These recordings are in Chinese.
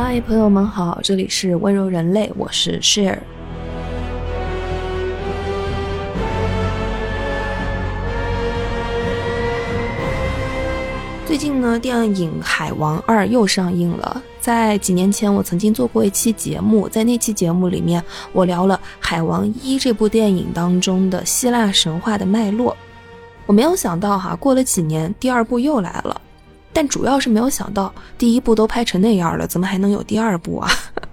嗨，朋友们好，这里是温柔人类，我是 Share。最近呢，电影《海王二》又上映了。在几年前，我曾经做过一期节目，在那期节目里面，我聊了《海王一》这部电影当中的希腊神话的脉络。我没有想到哈，过了几年，第二部又来了。但主要是没有想到，第一部都拍成那样了，怎么还能有第二部啊？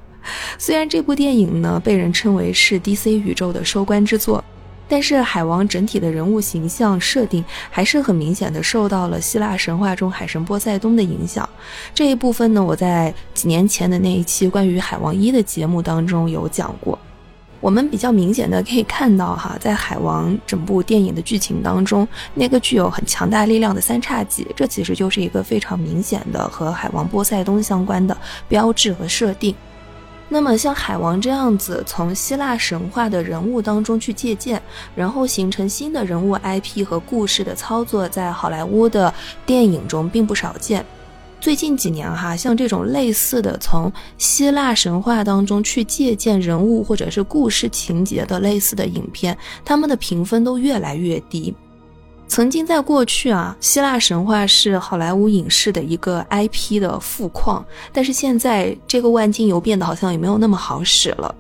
虽然这部电影呢被人称为是 DC 宇宙的收官之作。但是海王整体的人物形象设定还是很明显的受到了希腊神话中海神波塞冬的影响。这一部分呢，我在几年前的那一期关于海王一的节目当中有讲过。我们比较明显的可以看到哈，在海王整部电影的剧情当中，那个具有很强大力量的三叉戟，这其实就是一个非常明显的和海王波塞冬相关的标志和设定。那么像海王这样子，从希腊神话的人物当中去借鉴，然后形成新的人物 IP 和故事的操作，在好莱坞的电影中并不少见。最近几年哈，像这种类似的从希腊神话当中去借鉴人物或者是故事情节的类似的影片，他们的评分都越来越低。曾经在过去啊，希腊神话是好莱坞影视的一个 IP 的富矿，但是现在这个万金油变得好像也没有那么好使了。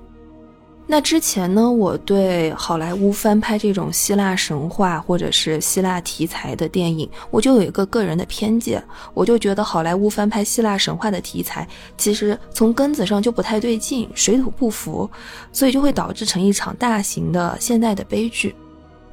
那之前呢，我对好莱坞翻拍这种希腊神话或者是希腊题材的电影，我就有一个个人的偏见，我就觉得好莱坞翻拍希腊神话的题材，其实从根子上就不太对劲，水土不服，所以就会导致成一场大型的现代的悲剧。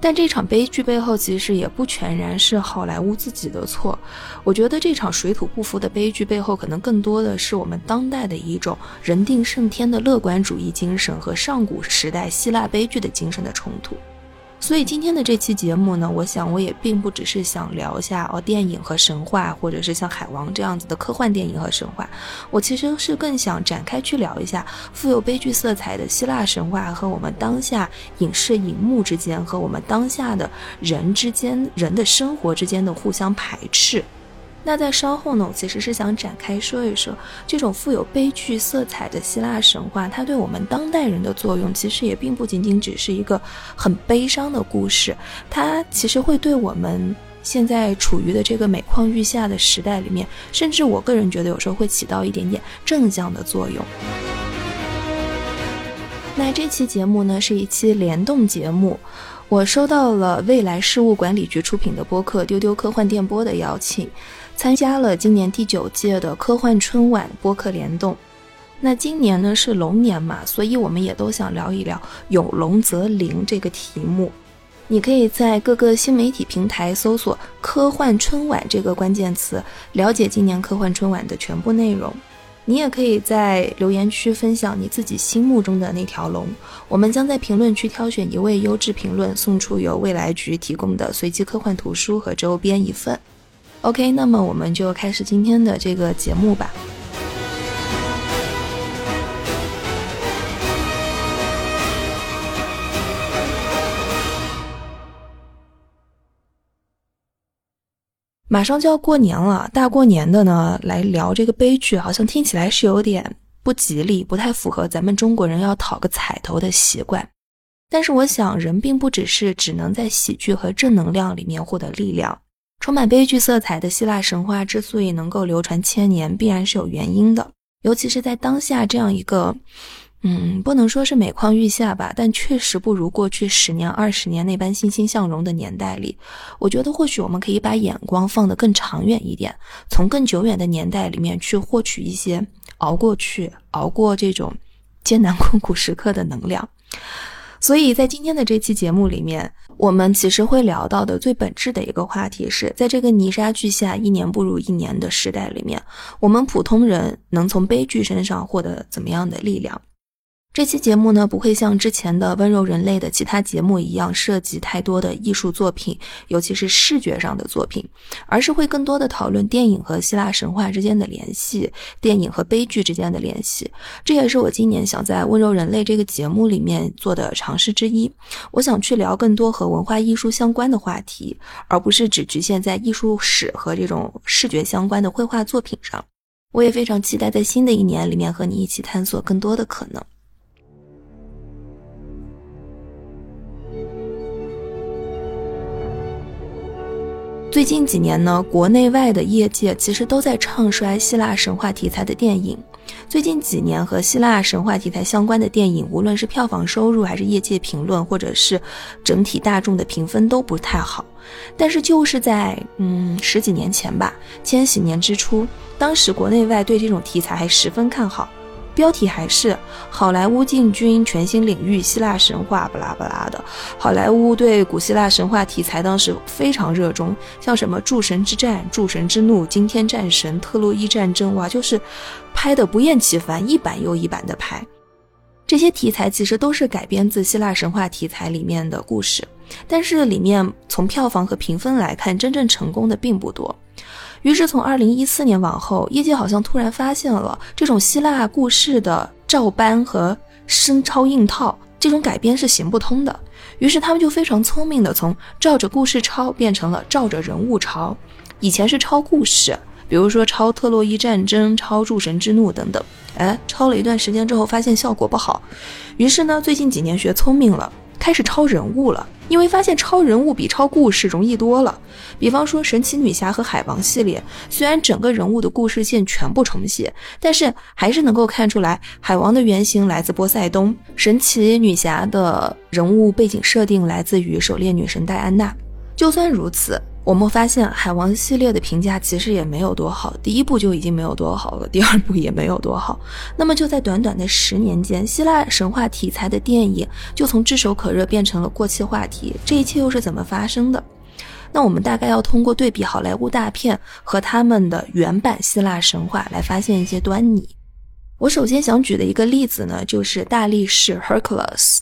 但这场悲剧背后其实也不全然是好莱坞自己的错，我觉得这场水土不服的悲剧背后，可能更多的是我们当代的一种人定胜天的乐观主义精神和上古时代希腊悲剧的精神的冲突。所以今天的这期节目呢，我想我也并不只是想聊一下哦电影和神话，或者是像海王这样子的科幻电影和神话，我其实是更想展开去聊一下富有悲剧色彩的希腊神话和我们当下影视荧幕之间和我们当下的人之间人的生活之间的互相排斥。那在稍后呢，我其实是想展开说一说这种富有悲剧色彩的希腊神话，它对我们当代人的作用，其实也并不仅仅只是一个很悲伤的故事，它其实会对我们现在处于的这个每况愈下的时代里面，甚至我个人觉得有时候会起到一点点正向的作用。那这期节目呢，是一期联动节目，我收到了未来事务管理局出品的播客《丢丢科幻电波》的邀请。参加了今年第九届的科幻春晚播客联动，那今年呢是龙年嘛，所以我们也都想聊一聊“有龙则灵”这个题目。你可以在各个新媒体平台搜索“科幻春晚”这个关键词，了解今年科幻春晚的全部内容。你也可以在留言区分享你自己心目中的那条龙，我们将在评论区挑选一位优质评论，送出由未来局提供的随机科幻图书和周边一份。OK，那么我们就开始今天的这个节目吧。马上就要过年了，大过年的呢，来聊这个悲剧，好像听起来是有点不吉利，不太符合咱们中国人要讨个彩头的习惯。但是我想，人并不只是只能在喜剧和正能量里面获得力量。充满悲剧色彩的希腊神话之所以能够流传千年，必然是有原因的。尤其是在当下这样一个，嗯，不能说是每况愈下吧，但确实不如过去十年、二十年那般欣欣向荣的年代里，我觉得或许我们可以把眼光放得更长远一点，从更久远的年代里面去获取一些熬过去、熬过这种艰难困苦时刻的能量。所以在今天的这期节目里面，我们其实会聊到的最本质的一个话题是，在这个泥沙俱下、一年不如一年的时代里面，我们普通人能从悲剧身上获得怎么样的力量？这期节目呢，不会像之前的温柔人类的其他节目一样涉及太多的艺术作品，尤其是视觉上的作品，而是会更多的讨论电影和希腊神话之间的联系，电影和悲剧之间的联系。这也是我今年想在温柔人类这个节目里面做的尝试之一。我想去聊更多和文化艺术相关的话题，而不是只局限在艺术史和这种视觉相关的绘画作品上。我也非常期待在新的一年里面和你一起探索更多的可能。最近几年呢，国内外的业界其实都在唱衰希腊神话题材的电影。最近几年和希腊神话题材相关的电影，无论是票房收入，还是业界评论，或者是整体大众的评分都不太好。但是就是在嗯十几年前吧，千禧年之初，当时国内外对这种题材还十分看好。标题还是好莱坞进军全新领域希腊神话，不拉不拉的。好莱坞对古希腊神话题材当时非常热衷，像什么诸神之战、诸神之怒、惊天战神、特洛伊战争，哇，就是拍的不厌其烦，一版又一版的拍。这些题材其实都是改编自希腊神话题材里面的故事，但是里面从票房和评分来看，真正成功的并不多。于是，从二零一四年往后，业界好像突然发现了这种希腊故事的照搬和生抄硬套这种改编是行不通的。于是，他们就非常聪明的从照着故事抄变成了照着人物抄。以前是抄故事，比如说抄特洛伊战争、抄诸神之怒等等。哎，抄了一段时间之后，发现效果不好。于是呢，最近几年学聪明了。开始抄人物了，因为发现抄人物比抄故事容易多了。比方说神奇女侠和海王系列，虽然整个人物的故事线全部重写，但是还是能够看出来海王的原型来自波塞冬，神奇女侠的人物背景设定来自于狩猎女神戴安娜。就算如此。我们发现海王系列的评价其实也没有多好，第一部就已经没有多好了，第二部也没有多好。那么就在短短的十年间，希腊神话题材的电影就从炙手可热变成了过气话题。这一切又是怎么发生的？那我们大概要通过对比好莱坞大片和他们的原版希腊神话来发现一些端倪。我首先想举的一个例子呢，就是大力士 Hercules。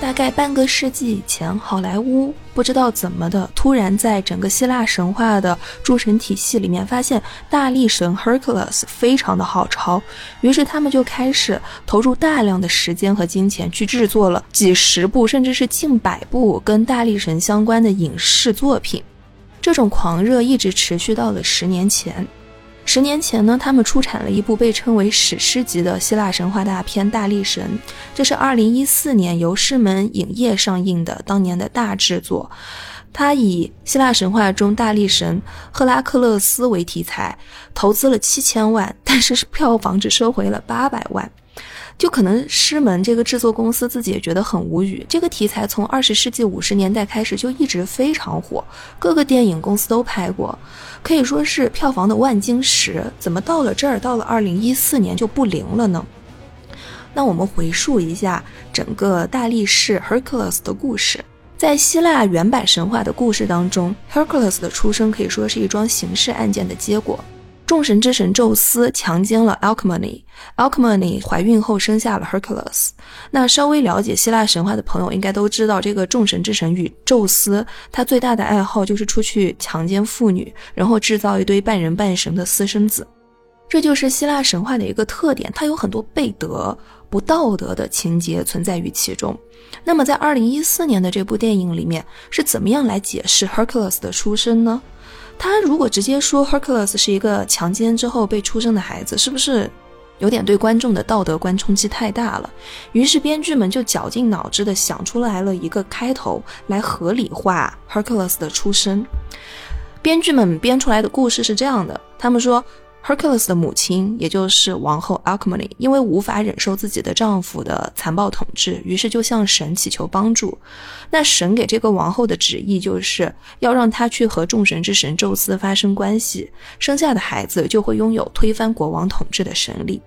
大概半个世纪以前，好莱坞不知道怎么的，突然在整个希腊神话的诸神体系里面，发现大力神 Hercules 非常的好抄，于是他们就开始投入大量的时间和金钱去制作了几十部，甚至是近百部跟大力神相关的影视作品。这种狂热一直持续到了十年前。十年前呢，他们出产了一部被称为史诗级的希腊神话大片《大力神》，这是二零一四年由狮门影业上映的当年的大制作。它以希腊神话中大力神赫拉克勒斯为题材，投资了七千万，但是票房只收回了八百万。就可能狮门这个制作公司自己也觉得很无语。这个题材从二十世纪五十年代开始就一直非常火，各个电影公司都拍过，可以说是票房的万金石。怎么到了这儿，到了二零一四年就不灵了呢？那我们回溯一下整个大力士 Hercules 的故事，在希腊原版神话的故事当中，Hercules 的出生可以说是一桩刑事案件的结果。众神之神宙斯强奸了 Alcmene，Alcmene 怀孕后生下了 Hercules。那稍微了解希腊神话的朋友应该都知道，这个众神之神与宙斯，他最大的爱好就是出去强奸妇女，然后制造一堆半人半神的私生子。这就是希腊神话的一个特点，它有很多背德、不道德的情节存在于其中。那么在二零一四年的这部电影里面，是怎么样来解释 Hercules 的出生呢？他如果直接说 Hercules 是一个强奸之后被出生的孩子，是不是有点对观众的道德观冲击太大了？于是编剧们就绞尽脑汁的想出来了一个开头来合理化 Hercules 的出生。编剧们编出来的故事是这样的：他们说。Hercules 的母亲，也就是王后 Alcmene，因为无法忍受自己的丈夫的残暴统治，于是就向神祈求帮助。那神给这个王后的旨意，就是要让她去和众神之神宙斯发生关系，生下的孩子就会拥有推翻国王统治的神力。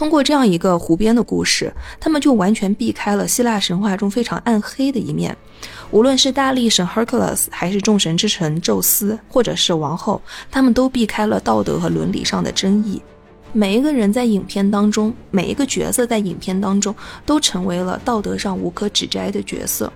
通过这样一个湖边的故事，他们就完全避开了希腊神话中非常暗黑的一面。无论是大力神 Hercules，还是众神之神宙斯，或者是王后，他们都避开了道德和伦理上的争议。每一个人在影片当中，每一个角色在影片当中都成为了道德上无可指摘的角色。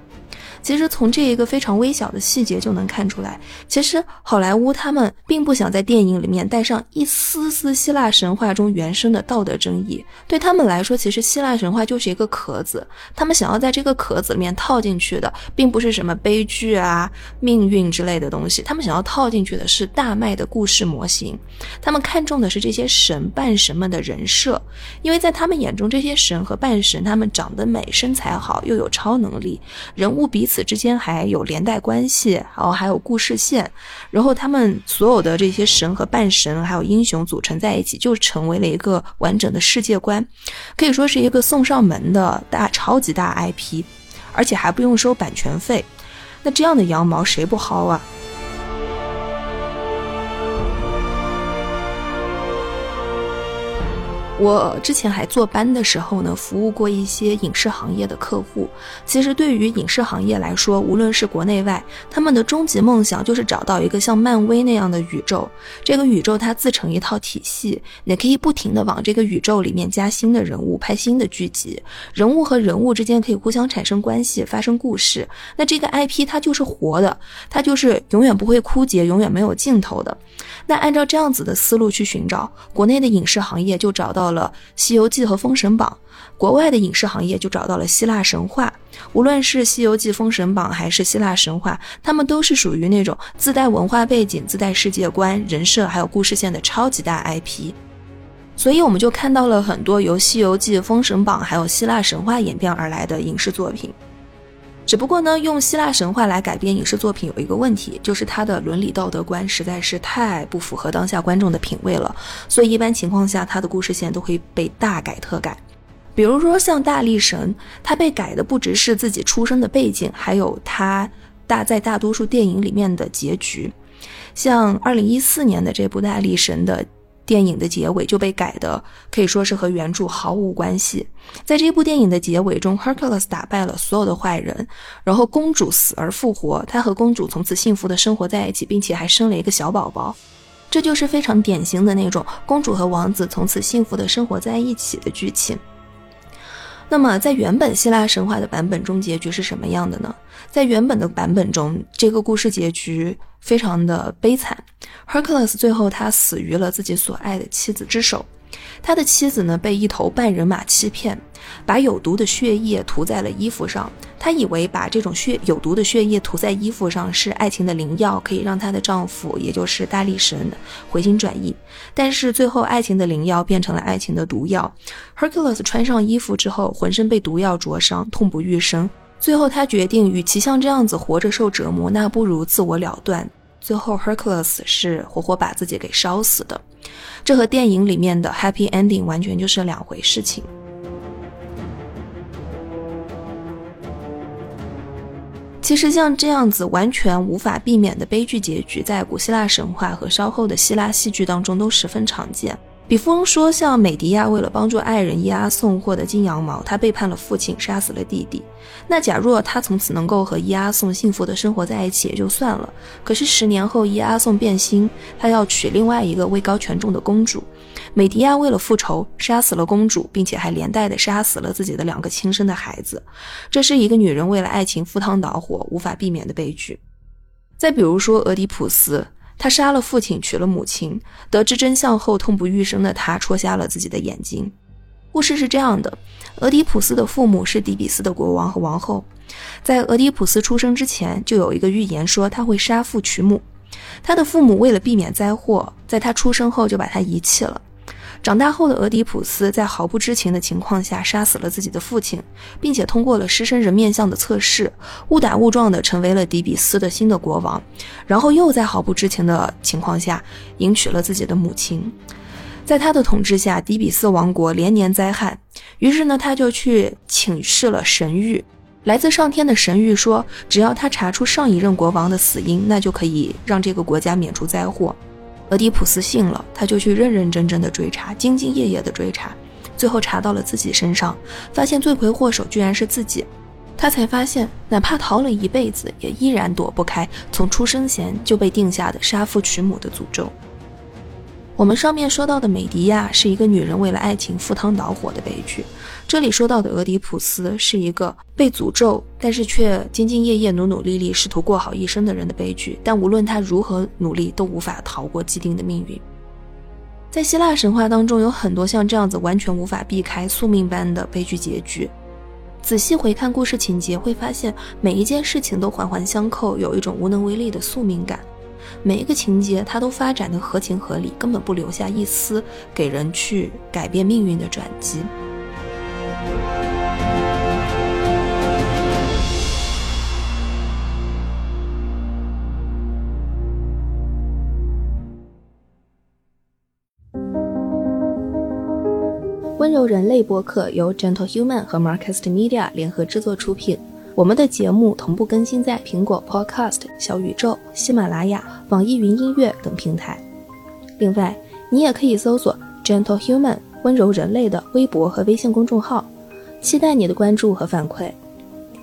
其实从这一个非常微小的细节就能看出来，其实好莱坞他们并不想在电影里面带上一丝丝希腊神话中原生的道德争议。对他们来说，其实希腊神话就是一个壳子，他们想要在这个壳子里面套进去的，并不是什么悲剧啊、命运之类的东西，他们想要套进去的是大麦的故事模型。他们看重的是这些神半神们的人设，因为在他们眼中，这些神和半神他们长得美、身材好，又有超能力，人物彼此。此之间还有连带关系，然后还有故事线，然后他们所有的这些神和半神还有英雄组成在一起，就成为了一个完整的世界观，可以说是一个送上门的大超级大 IP，而且还不用收版权费，那这样的羊毛谁不薅啊？我之前还坐班的时候呢，服务过一些影视行业的客户。其实对于影视行业来说，无论是国内外，他们的终极梦想就是找到一个像漫威那样的宇宙。这个宇宙它自成一套体系，你可以不停的往这个宇宙里面加新的人物，拍新的剧集，人物和人物之间可以互相产生关系，发生故事。那这个 IP 它就是活的，它就是永远不会枯竭，永远没有尽头的。那按照这样子的思路去寻找，国内的影视行业就找到到了《西游记》和《封神榜》，国外的影视行业就找到了希腊神话。无论是《西游记》《封神榜》还是希腊神话，他们都是属于那种自带文化背景、自带世界观、人设还有故事线的超级大 IP。所以我们就看到了很多由《西游记》《封神榜》还有希腊神话演变而来的影视作品。只不过呢，用希腊神话来改编影视作品有一个问题，就是它的伦理道德观实在是太不符合当下观众的品味了。所以一般情况下，它的故事线都会被大改特改。比如说像大力神，他被改的不只是自己出生的背景，还有他大在大多数电影里面的结局。像二零一四年的这部大力神的。电影的结尾就被改的可以说是和原著毫无关系。在这部电影的结尾中，Hercules 打败了所有的坏人，然后公主死而复活，他和公主从此幸福的生活在一起，并且还生了一个小宝宝。这就是非常典型的那种公主和王子从此幸福的生活在一起的剧情。那么，在原本希腊神话的版本中，结局是什么样的呢？在原本的版本中，这个故事结局非常的悲惨。Hercules 最后他死于了自己所爱的妻子之手。他的妻子呢，被一头半人马欺骗，把有毒的血液涂在了衣服上。她以为把这种血有毒的血液涂在衣服上是爱情的灵药，可以让她的丈夫，也就是大力神回心转意。但是最后，爱情的灵药变成了爱情的毒药。Hercules 穿上衣服之后，浑身被毒药灼伤，痛不欲生。最后，他决定，与其像这样子活着受折磨，那不如自我了断。最后，Hercules 是活活把自己给烧死的。这和电影里面的 Happy Ending 完全就是两回事情。其实像这样子完全无法避免的悲剧结局，在古希腊神话和稍后的希腊戏剧当中都十分常见。比方说，像美狄亚为了帮助爱人伊阿宋获得金羊毛，他背叛了父亲，杀死了弟弟。那假若他从此能够和伊阿宋幸福的生活在一起也就算了。可是十年后，伊阿宋变心，他要娶另外一个位高权重的公主。美狄亚为了复仇，杀死了公主，并且还连带的杀死了自己的两个亲生的孩子。这是一个女人为了爱情赴汤蹈火无法避免的悲剧。再比如说，俄狄浦斯。他杀了父亲，娶了母亲。得知真相后，痛不欲生的他戳瞎了自己的眼睛。故事是这样的：俄狄浦斯的父母是底比斯的国王和王后。在俄狄浦斯出生之前，就有一个预言说他会杀父娶母。他的父母为了避免灾祸，在他出生后就把他遗弃了。长大后的俄狄浦斯在毫不知情的情况下杀死了自己的父亲，并且通过了狮身人面像的测试，误打误撞的成为了底比斯的新的国王，然后又在毫不知情的情况下迎娶了自己的母亲。在他的统治下，底比斯王国连年灾害，于是呢，他就去请示了神谕。来自上天的神谕说，只要他查出上一任国王的死因，那就可以让这个国家免除灾祸。俄狄浦斯信了，他就去认认真真的追查，兢兢业业的追查，最后查到了自己身上，发现罪魁祸首居然是自己。他才发现，哪怕逃了一辈子，也依然躲不开从出生前就被定下的杀父娶母的诅咒。我们上面说到的美狄亚是一个女人为了爱情赴汤蹈火的悲剧，这里说到的俄狄浦斯是一个被诅咒，但是却兢兢业业、努努力力，试图过好一生的人的悲剧。但无论他如何努力，都无法逃过既定的命运。在希腊神话当中，有很多像这样子完全无法避开宿命般的悲剧结局。仔细回看故事情节，会发现每一件事情都环环相扣，有一种无能为力的宿命感。每一个情节，它都发展的合情合理，根本不留下一丝给人去改变命运的转机。温柔人类播客由 Gentle Human 和 Marcast Media 联合制作出品。我们的节目同步更新在苹果 Podcast、小宇宙、喜马拉雅、网易云音乐等平台。另外，你也可以搜索 Gentle Human 温柔人类的微博和微信公众号，期待你的关注和反馈。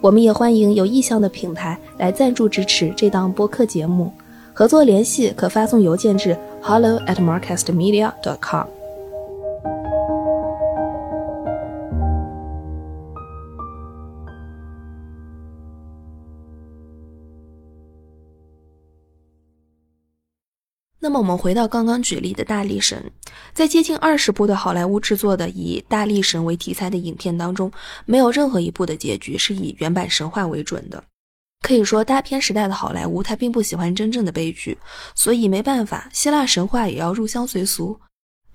我们也欢迎有意向的品牌来赞助支持这档播客节目，合作联系可发送邮件至 hello@marcastmedia.com 那么我们回到刚刚举例的大力神，在接近二十部的好莱坞制作的以大力神为题材的影片当中，没有任何一部的结局是以原版神话为准的。可以说，大片时代的好莱坞，他并不喜欢真正的悲剧，所以没办法，希腊神话也要入乡随俗。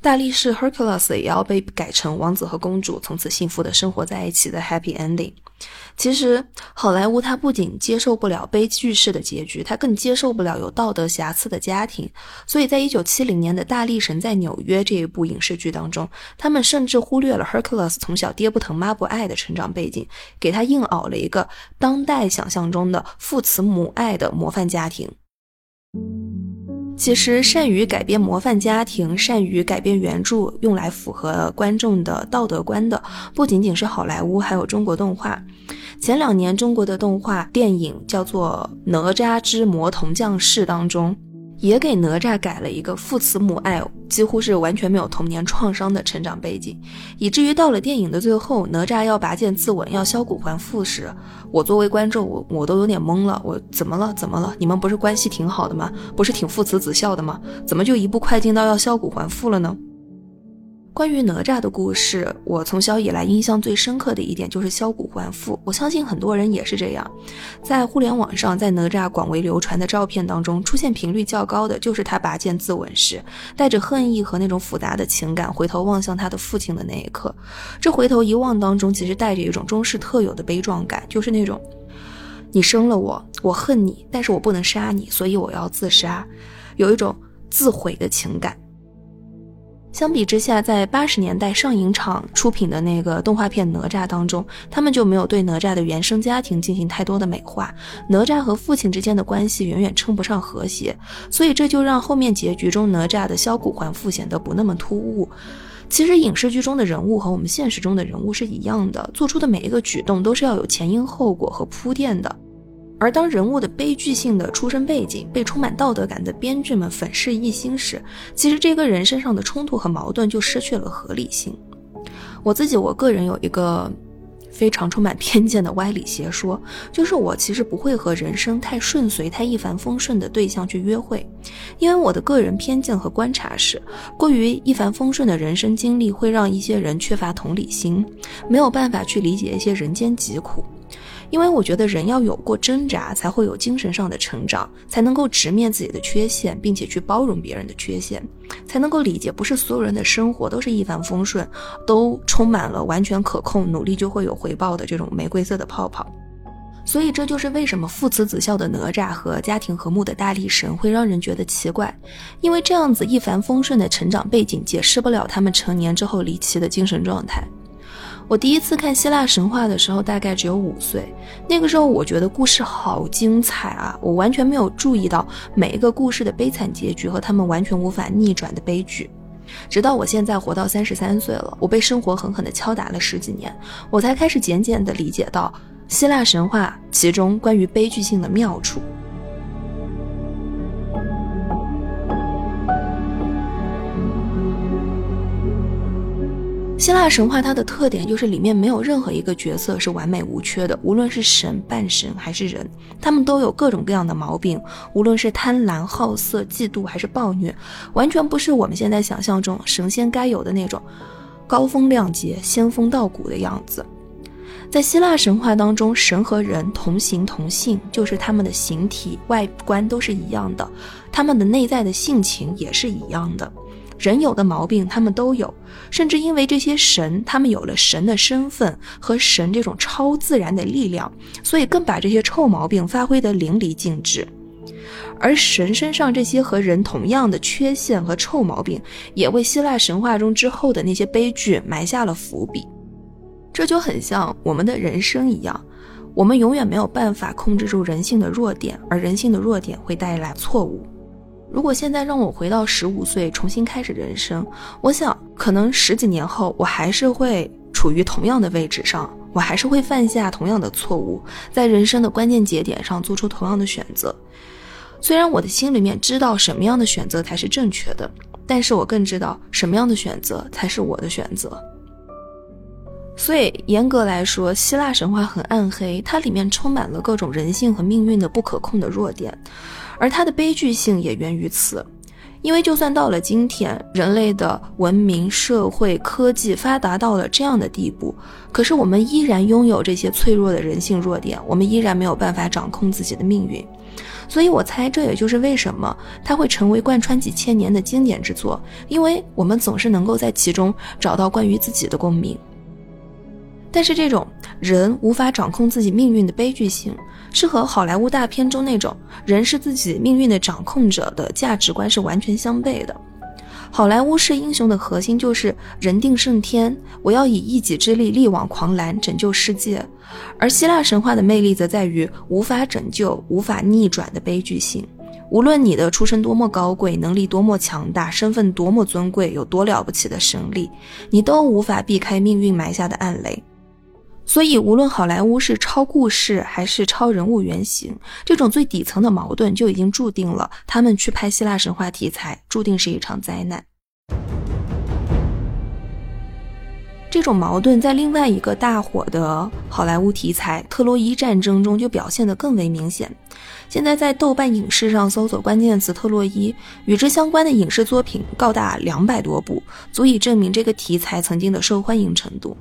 大力士 Hercules 也要被改成王子和公主从此幸福的生活在一起的 Happy Ending。其实，好莱坞它不仅接受不了悲剧式的结局，它更接受不了有道德瑕疵的家庭。所以在一九七零年的《大力神在纽约》这一部影视剧当中，他们甚至忽略了 Hercules 从小爹不疼妈不爱的成长背景，给他硬熬了一个当代想象中的父慈母爱的模范家庭。其实，善于改变模范家庭、善于改变原著，用来符合观众的道德观的，不仅仅是好莱坞，还有中国动画。前两年，中国的动画电影叫做《哪吒之魔童降世》当中。也给哪吒改了一个父慈母爱，几乎是完全没有童年创伤的成长背景，以至于到了电影的最后，哪吒要拔剑自刎，要削骨还父时，我作为观众，我我都有点懵了，我怎么了？怎么了？你们不是关系挺好的吗？不是挺父慈子孝的吗？怎么就一步快进到要削骨还父了呢？关于哪吒的故事，我从小以来印象最深刻的一点就是削骨还父。我相信很多人也是这样。在互联网上，在哪吒广为流传的照片当中，出现频率较高的就是他拔剑自刎时，带着恨意和那种复杂的情感，回头望向他的父亲的那一刻。这回头一望当中，其实带着一种中式特有的悲壮感，就是那种你生了我，我恨你，但是我不能杀你，所以我要自杀，有一种自毁的情感。相比之下，在八十年代上影厂出品的那个动画片《哪吒》当中，他们就没有对哪吒的原生家庭进行太多的美化，哪吒和父亲之间的关系远远称不上和谐，所以这就让后面结局中哪吒的削骨还父显得不那么突兀。其实影视剧中的人物和我们现实中的人物是一样的，做出的每一个举动都是要有前因后果和铺垫的。而当人物的悲剧性的出身背景被充满道德感的编剧们粉饰一新时，其实这个人身上的冲突和矛盾就失去了合理性。我自己，我个人有一个非常充满偏见的歪理邪说，就是我其实不会和人生太顺遂、太一帆风顺的对象去约会，因为我的个人偏见和观察是，过于一帆风顺的人生经历会让一些人缺乏同理心，没有办法去理解一些人间疾苦。因为我觉得人要有过挣扎，才会有精神上的成长，才能够直面自己的缺陷，并且去包容别人的缺陷，才能够理解不是所有人的生活都是一帆风顺，都充满了完全可控、努力就会有回报的这种玫瑰色的泡泡。所以这就是为什么父慈子孝的哪吒和家庭和睦的大力神会让人觉得奇怪，因为这样子一帆风顺的成长背景解释不了他们成年之后离奇的精神状态。我第一次看希腊神话的时候，大概只有五岁。那个时候，我觉得故事好精彩啊！我完全没有注意到每一个故事的悲惨结局和他们完全无法逆转的悲剧。直到我现在活到三十三岁了，我被生活狠狠地敲打了十几年，我才开始渐渐地理解到希腊神话其中关于悲剧性的妙处。希腊神话它的特点就是里面没有任何一个角色是完美无缺的，无论是神、半神还是人，他们都有各种各样的毛病，无论是贪婪、好色、嫉妒还是暴虐，完全不是我们现在想象中神仙该有的那种高风亮节、仙风道骨的样子。在希腊神话当中，神和人同形同性，就是他们的形体外观都是一样的，他们的内在的性情也是一样的。人有的毛病，他们都有，甚至因为这些神，他们有了神的身份和神这种超自然的力量，所以更把这些臭毛病发挥得淋漓尽致。而神身上这些和人同样的缺陷和臭毛病，也为希腊神话中之后的那些悲剧埋下了伏笔。这就很像我们的人生一样，我们永远没有办法控制住人性的弱点，而人性的弱点会带来错误。如果现在让我回到十五岁重新开始人生，我想可能十几年后我还是会处于同样的位置上，我还是会犯下同样的错误，在人生的关键节点上做出同样的选择。虽然我的心里面知道什么样的选择才是正确的，但是我更知道什么样的选择才是我的选择。所以，严格来说，希腊神话很暗黑，它里面充满了各种人性和命运的不可控的弱点，而它的悲剧性也源于此。因为就算到了今天，人类的文明、社会、科技发达到了这样的地步，可是我们依然拥有这些脆弱的人性弱点，我们依然没有办法掌控自己的命运。所以我猜，这也就是为什么它会成为贯穿几千年的经典之作，因为我们总是能够在其中找到关于自己的共鸣。但是这种人无法掌控自己命运的悲剧性，是和好莱坞大片中那种人是自己命运的掌控者的价值观是完全相悖的。好莱坞式英雄的核心就是人定胜天，我要以一己之力力挽狂澜，拯救世界；而希腊神话的魅力则在于无法拯救、无法逆转的悲剧性。无论你的出身多么高贵，能力多么强大，身份多么尊贵，有多了不起的神力，你都无法避开命运埋下的暗雷。所以，无论好莱坞是超故事还是超人物原型，这种最底层的矛盾就已经注定了他们去拍希腊神话题材，注定是一场灾难。这种矛盾在另外一个大火的好莱坞题材《特洛伊战争》中就表现得更为明显。现在在豆瓣影视上搜索关键词“特洛伊”，与之相关的影视作品高达两百多部，足以证明这个题材曾经的受欢迎程度。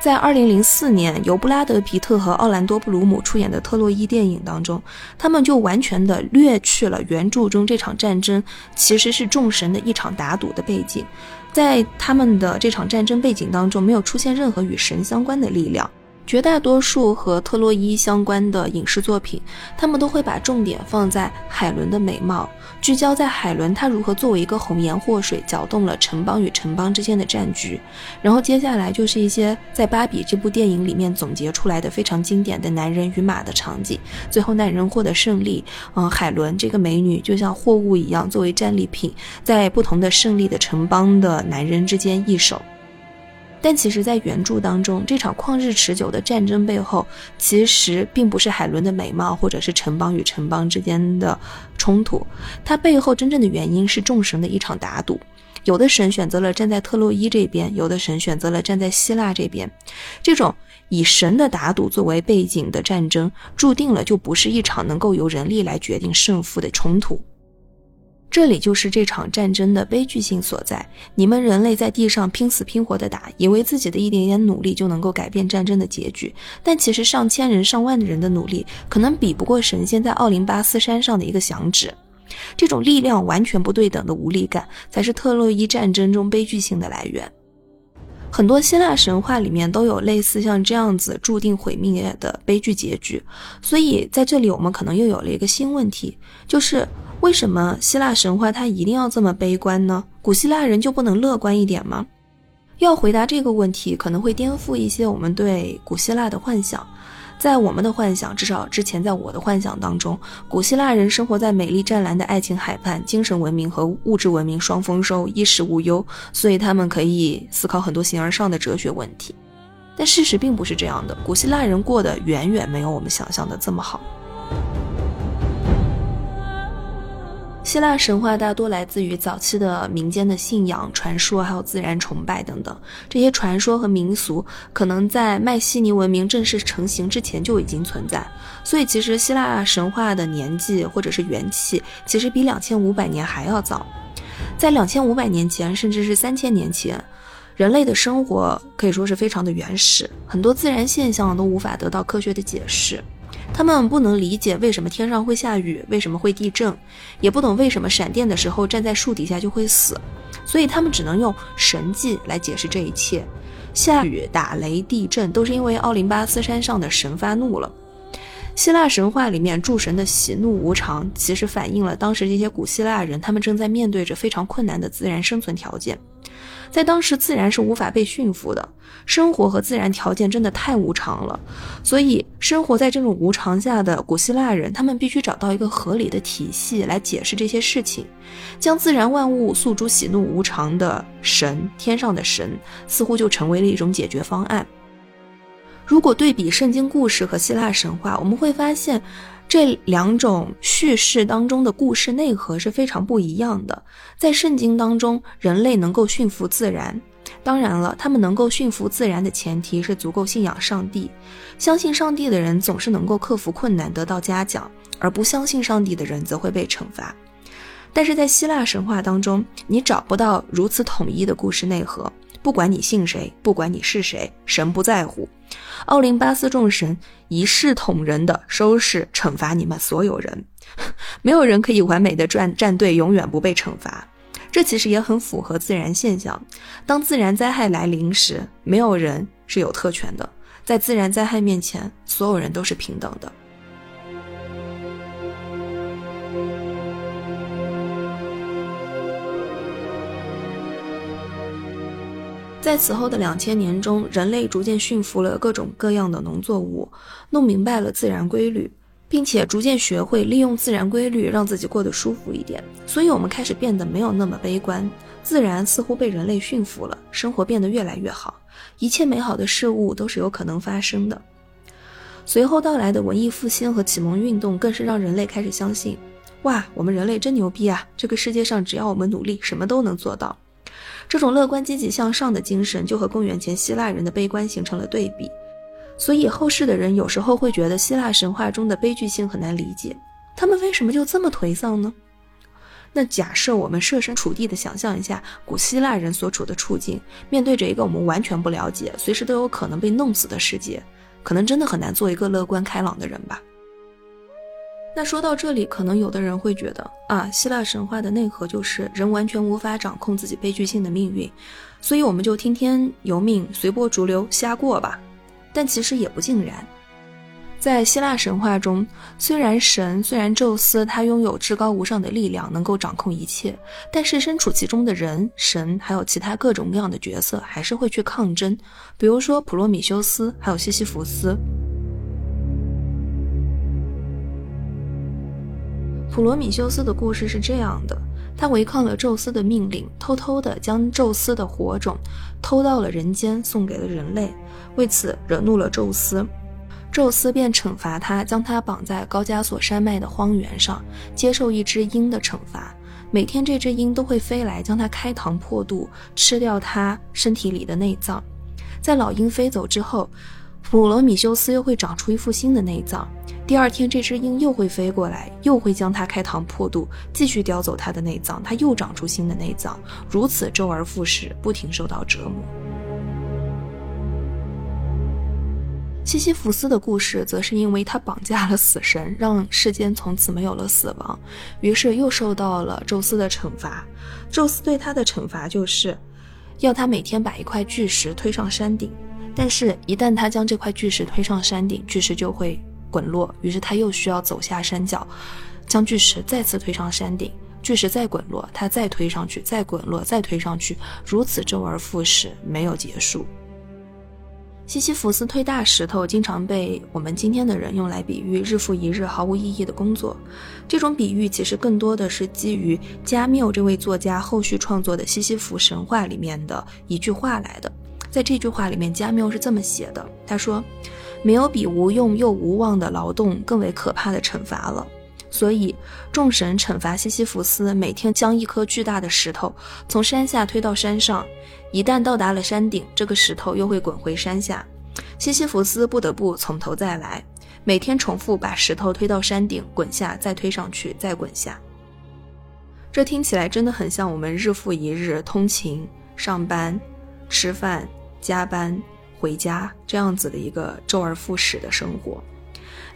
在二零零四年由布拉德·皮特和奥兰多·布鲁姆出演的《特洛伊》电影当中，他们就完全的略去了原著中这场战争其实是众神的一场打赌的背景，在他们的这场战争背景当中，没有出现任何与神相关的力量。绝大多数和特洛伊相关的影视作品，他们都会把重点放在海伦的美貌，聚焦在海伦她如何作为一个红颜祸水，搅动了城邦与城邦之间的战局。然后接下来就是一些在《芭比》这部电影里面总结出来的非常经典的男人与马的场景。最后男人获得胜利，嗯，海伦这个美女就像货物一样作为战利品，在不同的胜利的城邦的男人之间易手。但其实，在原著当中，这场旷日持久的战争背后，其实并不是海伦的美貌，或者是城邦与城邦之间的冲突。它背后真正的原因是众神的一场打赌。有的神选择了站在特洛伊这边，有的神选择了站在希腊这边。这种以神的打赌作为背景的战争，注定了就不是一场能够由人力来决定胜负的冲突。这里就是这场战争的悲剧性所在。你们人类在地上拼死拼活的打，以为自己的一点点努力就能够改变战争的结局，但其实上千人、上万的人的努力，可能比不过神仙在奥林巴斯山上的一个响指。这种力量完全不对等的无力感，才是特洛伊战争中悲剧性的来源。很多希腊神话里面都有类似像这样子注定毁灭的悲剧结局，所以在这里我们可能又有了一个新问题，就是。为什么希腊神话它一定要这么悲观呢？古希腊人就不能乐观一点吗？要回答这个问题，可能会颠覆一些我们对古希腊的幻想。在我们的幻想，至少之前在我的幻想当中，古希腊人生活在美丽湛蓝的爱情海畔，精神文明和物质文明双丰收，衣食无忧，所以他们可以思考很多形而上的哲学问题。但事实并不是这样的，古希腊人过得远远没有我们想象的这么好。希腊神话大多来自于早期的民间的信仰、传说，还有自然崇拜等等。这些传说和民俗可能在迈锡尼文明正式成型之前就已经存在。所以，其实希腊神话的年纪或者是元气，其实比两千五百年还要早。在两千五百年前，甚至是三千年前，人类的生活可以说是非常的原始，很多自然现象都无法得到科学的解释。他们不能理解为什么天上会下雨，为什么会地震，也不懂为什么闪电的时候站在树底下就会死，所以他们只能用神迹来解释这一切。下雨、打雷、地震都是因为奥林巴斯山上的神发怒了。希腊神话里面诸神的喜怒无常，其实反映了当时这些古希腊人他们正在面对着非常困难的自然生存条件。在当时，自然是无法被驯服的，生活和自然条件真的太无常了。所以，生活在这种无常下的古希腊人，他们必须找到一个合理的体系来解释这些事情。将自然万物诉诸喜怒无常的神，天上的神，似乎就成为了一种解决方案。如果对比圣经故事和希腊神话，我们会发现。这两种叙事当中的故事内核是非常不一样的。在圣经当中，人类能够驯服自然，当然了，他们能够驯服自然的前提是足够信仰上帝。相信上帝的人总是能够克服困难，得到嘉奖；而不相信上帝的人则会被惩罚。但是在希腊神话当中，你找不到如此统一的故事内核。不管你信谁，不管你是谁，神不在乎。奥林巴斯众神一视同仁的收拾惩罚你们所有人，没有人可以完美的站站队永远不被惩罚。这其实也很符合自然现象。当自然灾害来临时，没有人是有特权的，在自然灾害面前，所有人都是平等的。在此后的两千年中，人类逐渐驯服了各种各样的农作物，弄明白了自然规律，并且逐渐学会利用自然规律让自己过得舒服一点。所以，我们开始变得没有那么悲观，自然似乎被人类驯服了，生活变得越来越好，一切美好的事物都是有可能发生的。随后到来的文艺复兴和启蒙运动，更是让人类开始相信：哇，我们人类真牛逼啊！这个世界上只要我们努力，什么都能做到。这种乐观积极向上的精神，就和公元前希腊人的悲观形成了对比。所以后世的人有时候会觉得希腊神话中的悲剧性很难理解，他们为什么就这么颓丧呢？那假设我们设身处地的想象一下古希腊人所处的处境，面对着一个我们完全不了解、随时都有可能被弄死的世界，可能真的很难做一个乐观开朗的人吧。那说到这里，可能有的人会觉得啊，希腊神话的内核就是人完全无法掌控自己悲剧性的命运，所以我们就听天由命，随波逐流，瞎过吧。但其实也不尽然，在希腊神话中，虽然神，虽然宙斯他拥有至高无上的力量，能够掌控一切，但是身处其中的人、神还有其他各种各样的角色，还是会去抗争。比如说普罗米修斯，还有西西弗斯。普罗米修斯的故事是这样的：他违抗了宙斯的命令，偷偷的将宙斯的火种偷到了人间，送给了人类，为此惹怒了宙斯。宙斯便惩罚他，将他绑在高加索山脉的荒原上，接受一只鹰的惩罚。每天，这只鹰都会飞来，将他开膛破肚，吃掉他身体里的内脏。在老鹰飞走之后，普罗米修斯又会长出一副新的内脏。第二天，这只鹰又会飞过来，又会将它开膛破肚，继续叼走它的内脏。它又长出新的内脏，如此周而复始，不停受到折磨。西西弗斯的故事，则是因为他绑架了死神，让世间从此没有了死亡，于是又受到了宙斯的惩罚。宙斯对他的惩罚就是，要他每天把一块巨石推上山顶，但是，一旦他将这块巨石推上山顶，巨石就会。滚落，于是他又需要走下山脚，将巨石再次推上山顶。巨石再滚落，他再推上去，再滚落，再推上去，如此周而复始，没有结束。西西弗斯推大石头，经常被我们今天的人用来比喻日复一日毫无意义的工作。这种比喻其实更多的是基于加缪这位作家后续创作的《西西弗神话》里面的一句话来的。在这句话里面，加缪是这么写的：他说。没有比无用又无望的劳动更为可怕的惩罚了。所以众神惩罚西西弗斯，每天将一颗巨大的石头从山下推到山上，一旦到达了山顶，这个石头又会滚回山下，西西弗斯不得不从头再来，每天重复把石头推到山顶，滚下，再推上去，再滚下。这听起来真的很像我们日复一日通勤、上班、吃饭、加班、回家这样子的一个周而复始的生活。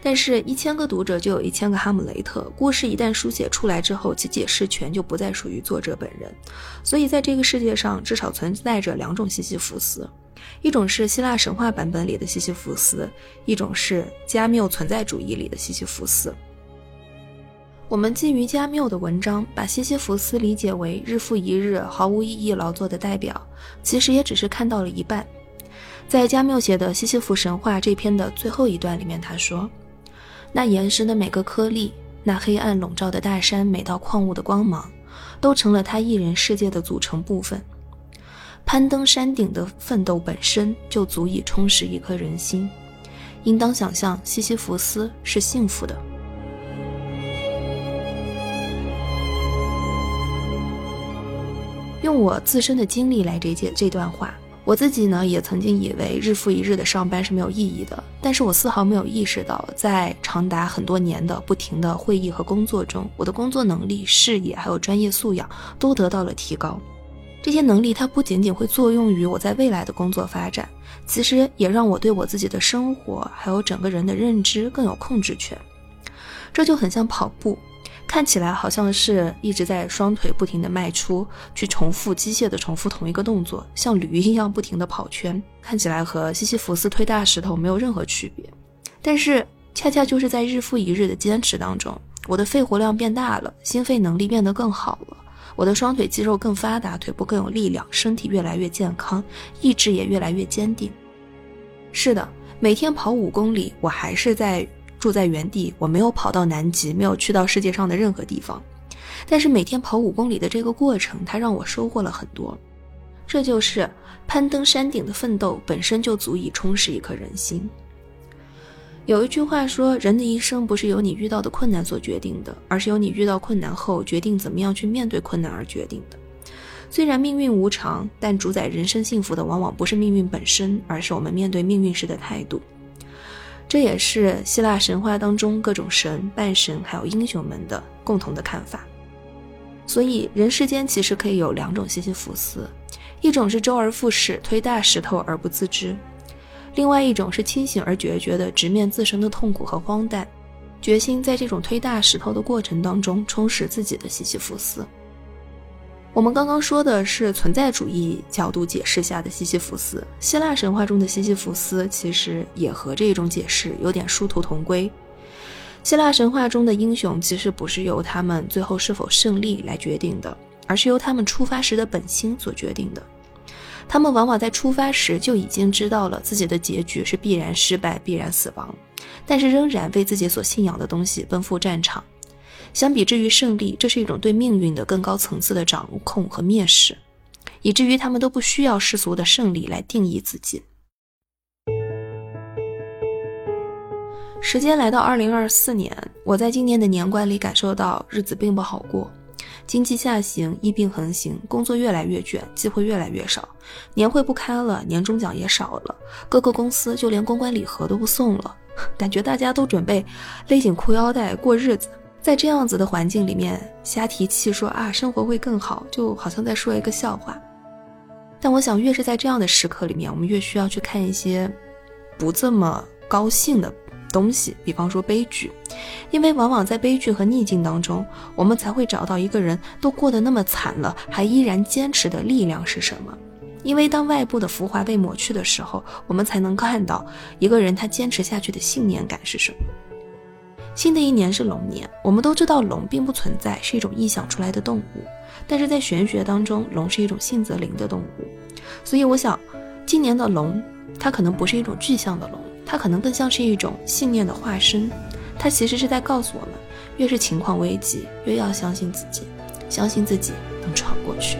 但是，一千个读者就有一千个哈姆雷特。故事一旦书写出来之后，其解释权就不再属于作者本人。所以，在这个世界上，至少存在着两种西西弗斯：一种是希腊神话版本里的西西弗斯，一种是加缪存在主义里的西西弗斯。我们基于加缪的文章，把西西弗斯理解为日复一日毫无意义劳作的代表，其实也只是看到了一半。在加缪写的《西西弗神话》这篇的最后一段里面，他说。那岩石的每个颗粒，那黑暗笼罩的大山每道矿物的光芒，都成了他一人世界的组成部分。攀登山顶的奋斗本身就足以充实一颗人心。应当想象，西西弗斯是幸福的。用我自身的经历来理解这段话。我自己呢，也曾经以为日复一日的上班是没有意义的，但是我丝毫没有意识到，在长达很多年的不停的会议和工作中，我的工作能力、视野还有专业素养都得到了提高。这些能力它不仅仅会作用于我在未来的工作发展，其实也让我对我自己的生活还有整个人的认知更有控制权。这就很像跑步。看起来好像是一直在双腿不停地迈出，去重复机械的重复同一个动作，像驴一样不停地跑圈，看起来和西西弗斯推大石头没有任何区别。但是恰恰就是在日复一日的坚持当中，我的肺活量变大了，心肺能力变得更好了，我的双腿肌肉更发达，腿部更有力量，身体越来越健康，意志也越来越坚定。是的，每天跑五公里，我还是在。住在原地，我没有跑到南极，没有去到世界上的任何地方，但是每天跑五公里的这个过程，它让我收获了很多。这就是攀登山顶的奋斗本身就足以充实一颗人心。有一句话说，人的一生不是由你遇到的困难所决定的，而是由你遇到困难后决定怎么样去面对困难而决定的。虽然命运无常，但主宰人生幸福的往往不是命运本身，而是我们面对命运时的态度。这也是希腊神话当中各种神、半神还有英雄们的共同的看法。所以，人世间其实可以有两种西西弗斯：一种是周而复始推大石头而不自知；另外一种是清醒而决绝的直面自身的痛苦和荒诞，决心在这种推大石头的过程当中充实自己的西西弗斯。我们刚刚说的是存在主义角度解释下的西西弗斯，希腊神话中的西西弗斯其实也和这种解释有点殊途同归。希腊神话中的英雄其实不是由他们最后是否胜利来决定的，而是由他们出发时的本心所决定的。他们往往在出发时就已经知道了自己的结局是必然失败、必然死亡，但是仍然为自己所信仰的东西奔赴战场。相比之于胜利，这是一种对命运的更高层次的掌控和蔑视，以至于他们都不需要世俗的胜利来定义自己。时间来到二零二四年，我在今年的年关里感受到日子并不好过，经济下行，疫病横行，工作越来越卷，机会越来越少，年会不开了，年终奖也少了，各个公司就连公关礼盒都不送了，感觉大家都准备勒紧裤腰带过日子。在这样子的环境里面，瞎提气说啊，生活会更好，就好像在说一个笑话。但我想，越是在这样的时刻里面，我们越需要去看一些不这么高兴的东西，比方说悲剧，因为往往在悲剧和逆境当中，我们才会找到一个人都过得那么惨了，还依然坚持的力量是什么。因为当外部的浮华被抹去的时候，我们才能看到一个人他坚持下去的信念感是什么。新的一年是龙年，我们都知道龙并不存在，是一种臆想出来的动物。但是在玄学当中，龙是一种性则灵的动物，所以我想，今年的龙，它可能不是一种具象的龙，它可能更像是一种信念的化身。它其实是在告诉我们，越是情况危急，越要相信自己，相信自己能闯过去。